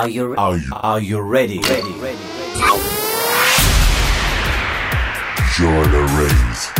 Are you are you are you ready? Ready, ready, ready. Join the race.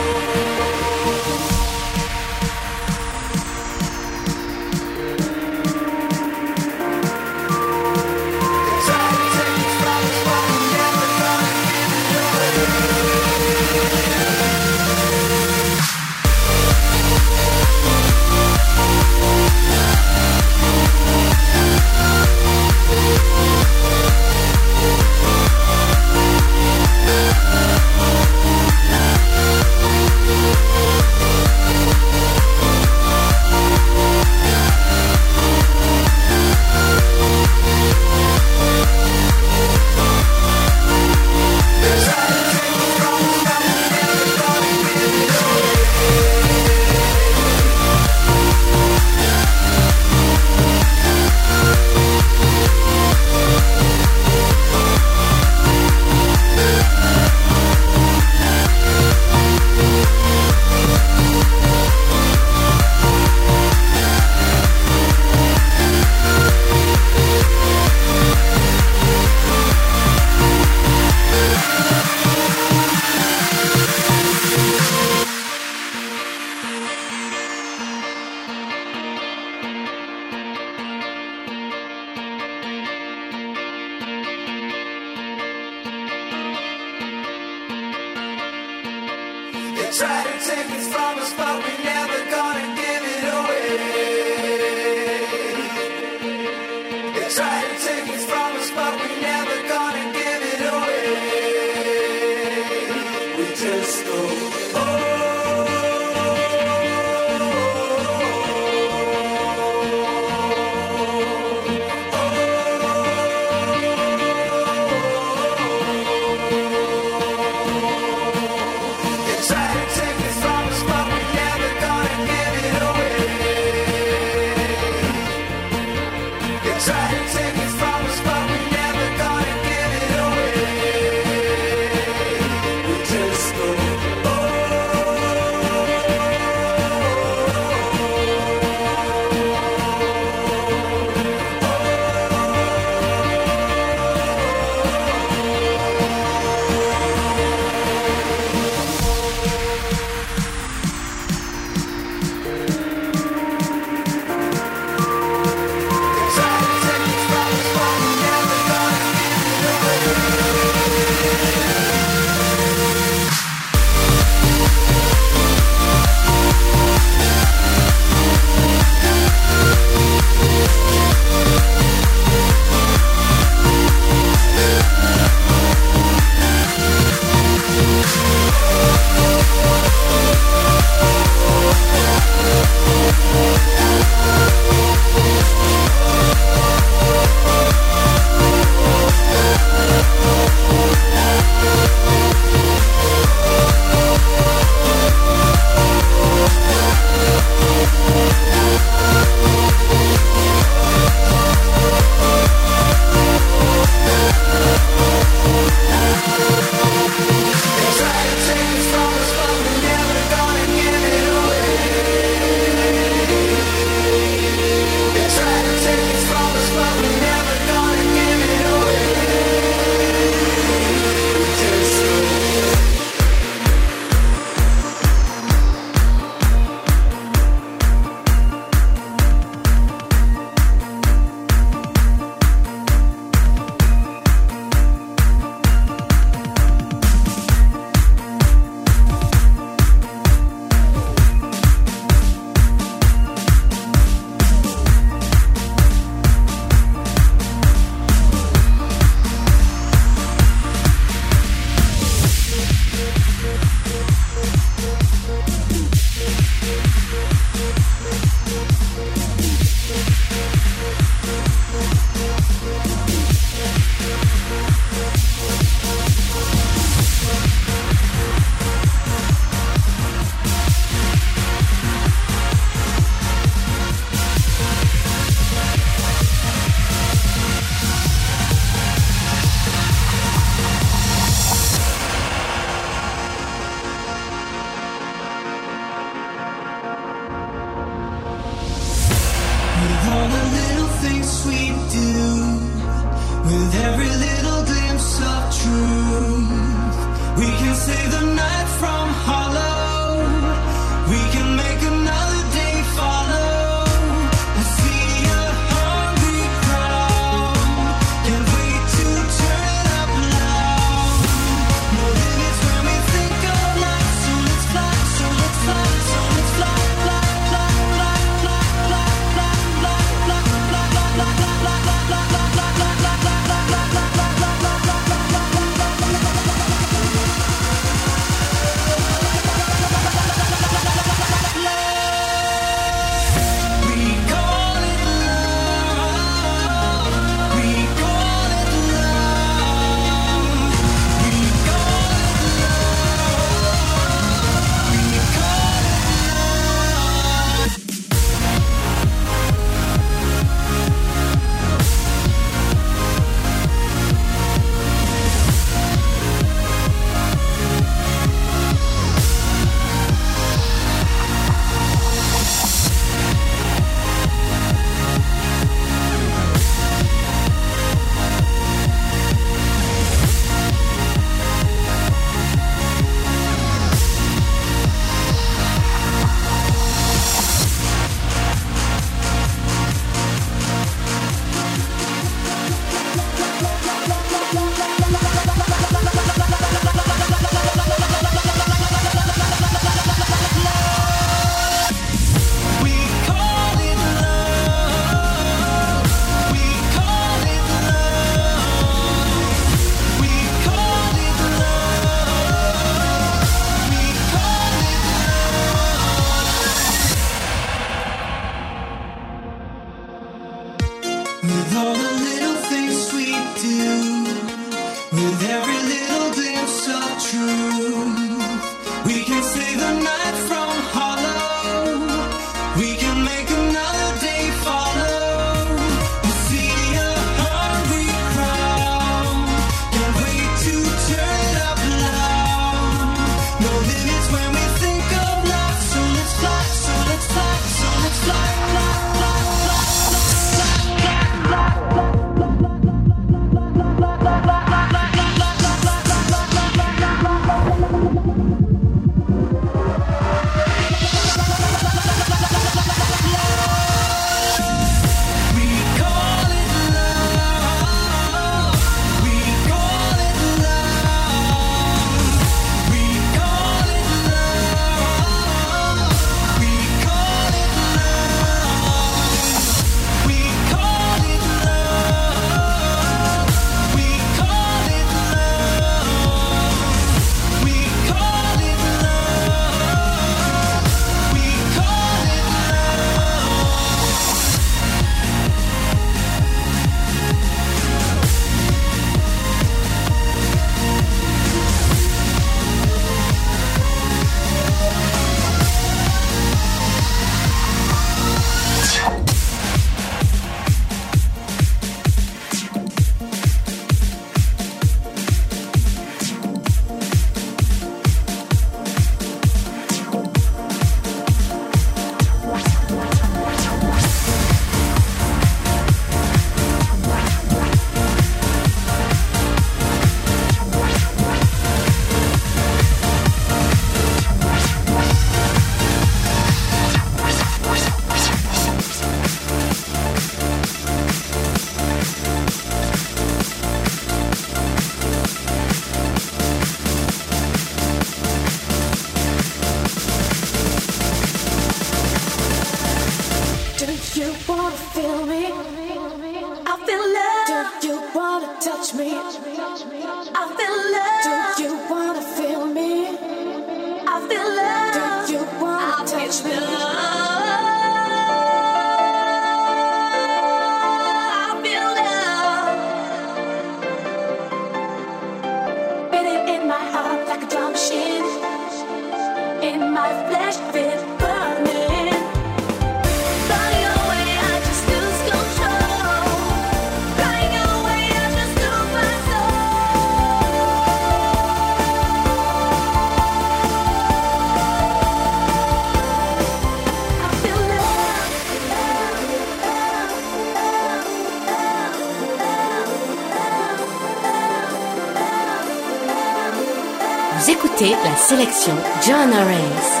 sélection John Reyes.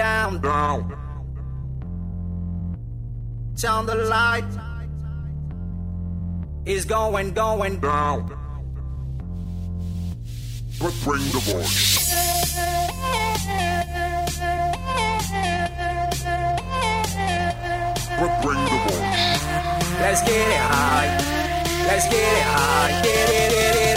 down, down. Turn the light. It's going, going down. But bring the voice. But bring the voice. Let's get it high. Let's get it high. Get it, get it.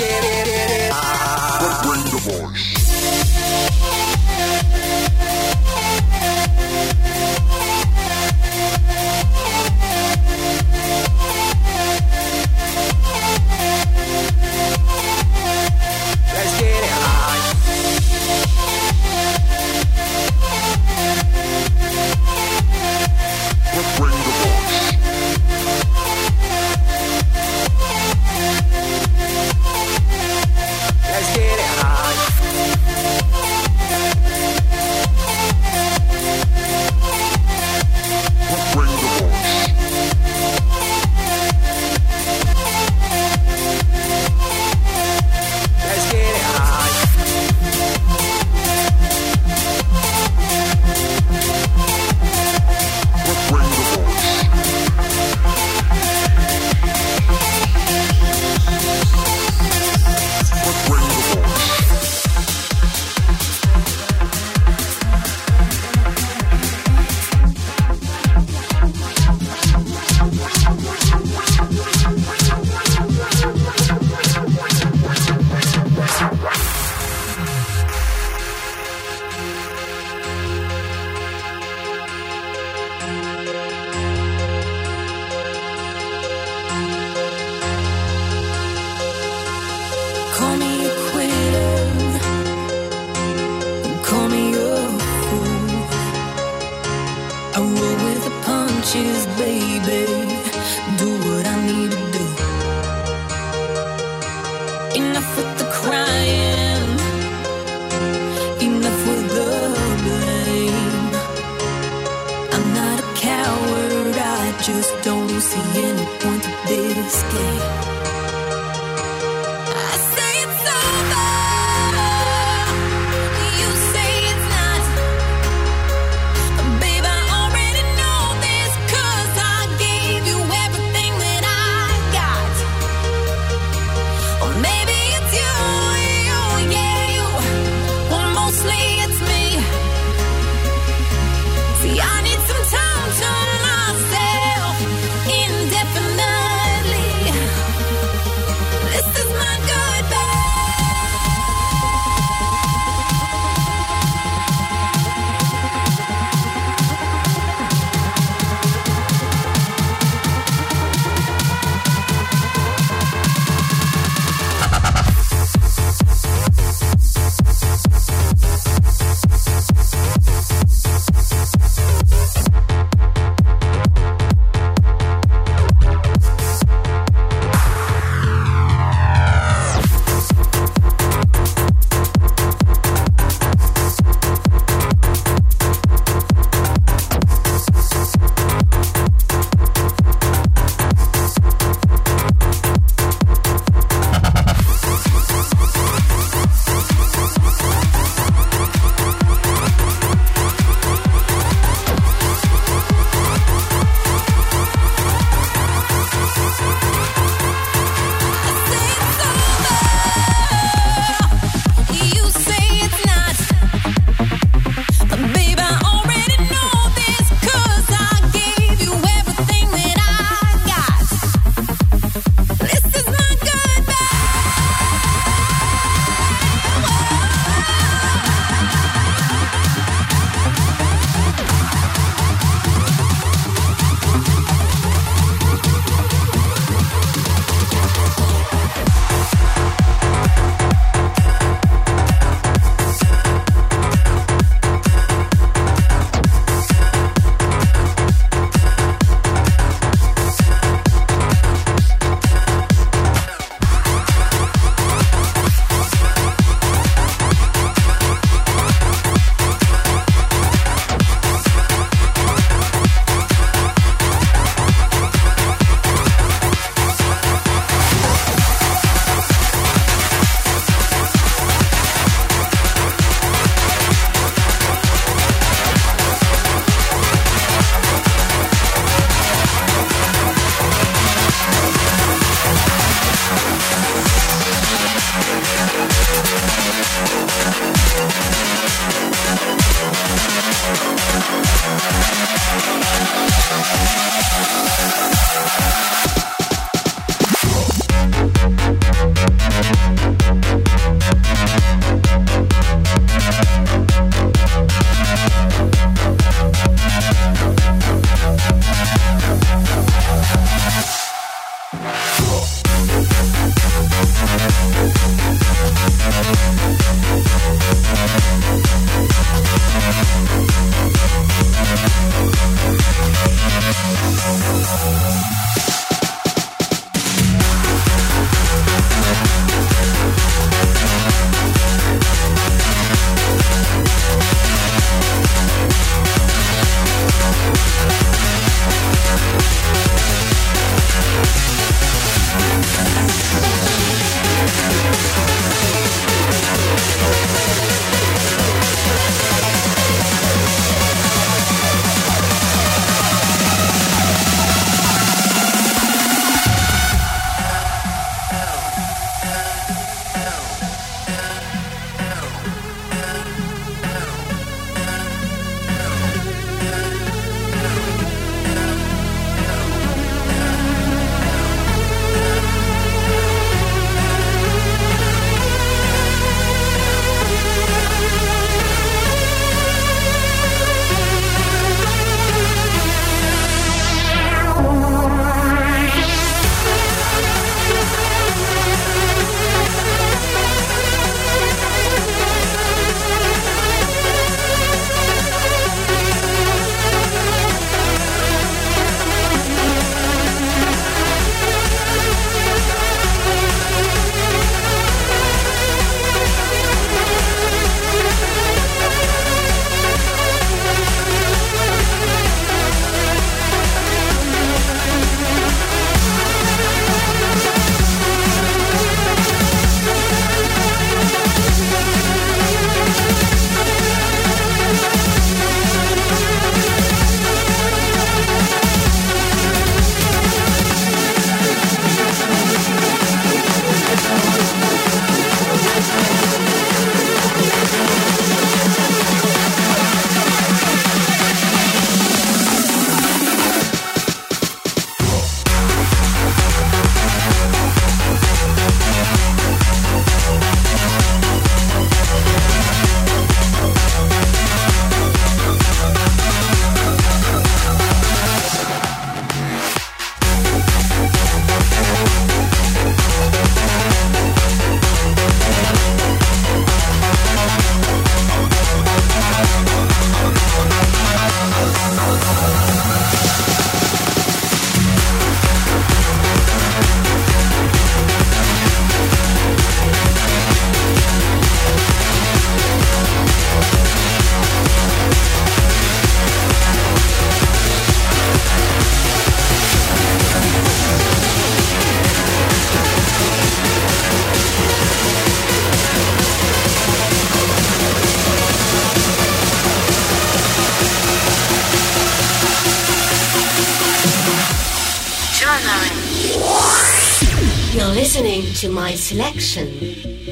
Listening to my selection.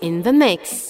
In the mix.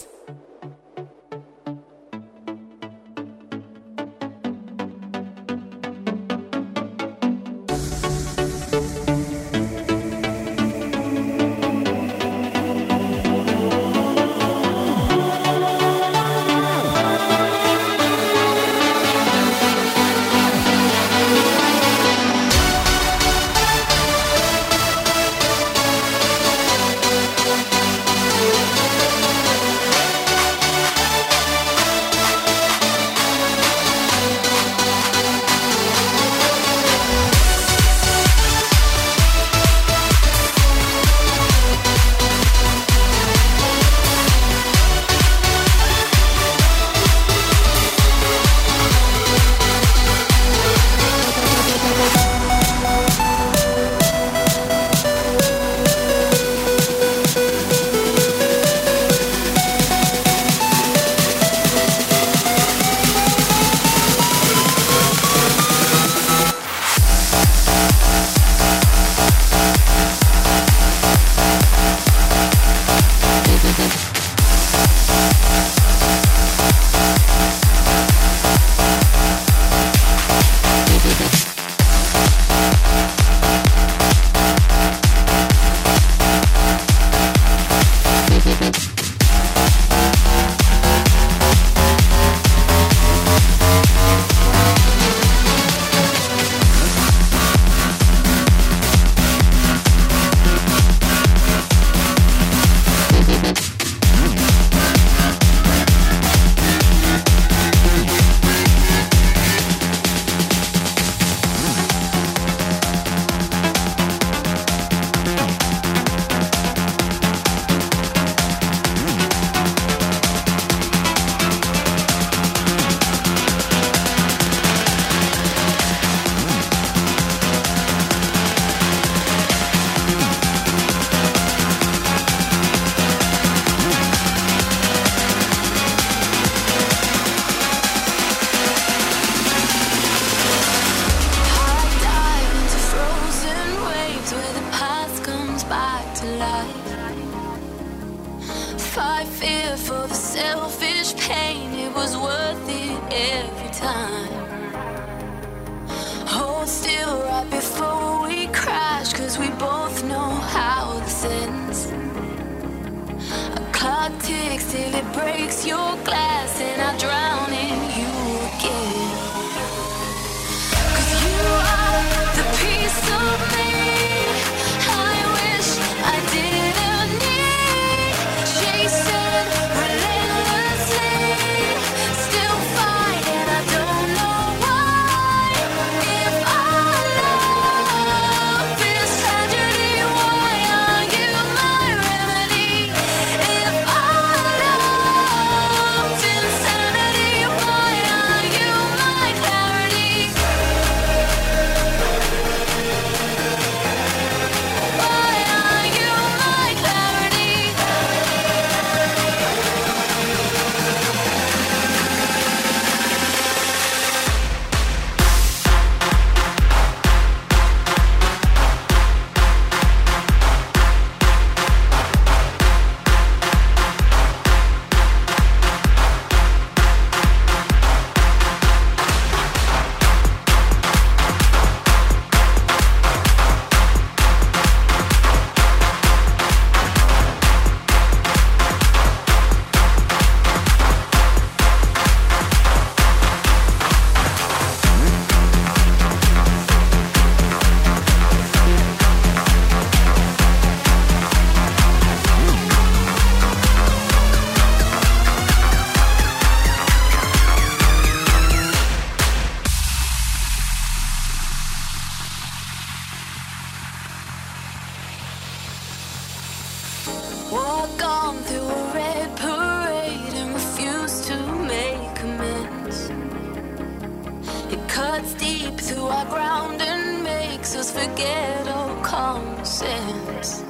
sense.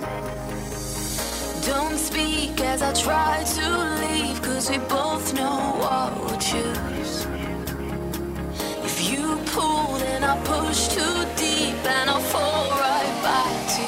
Don't speak as I try to leave, cause we both know what we'll choose. If you pull, then I push too deep and I'll fall right back to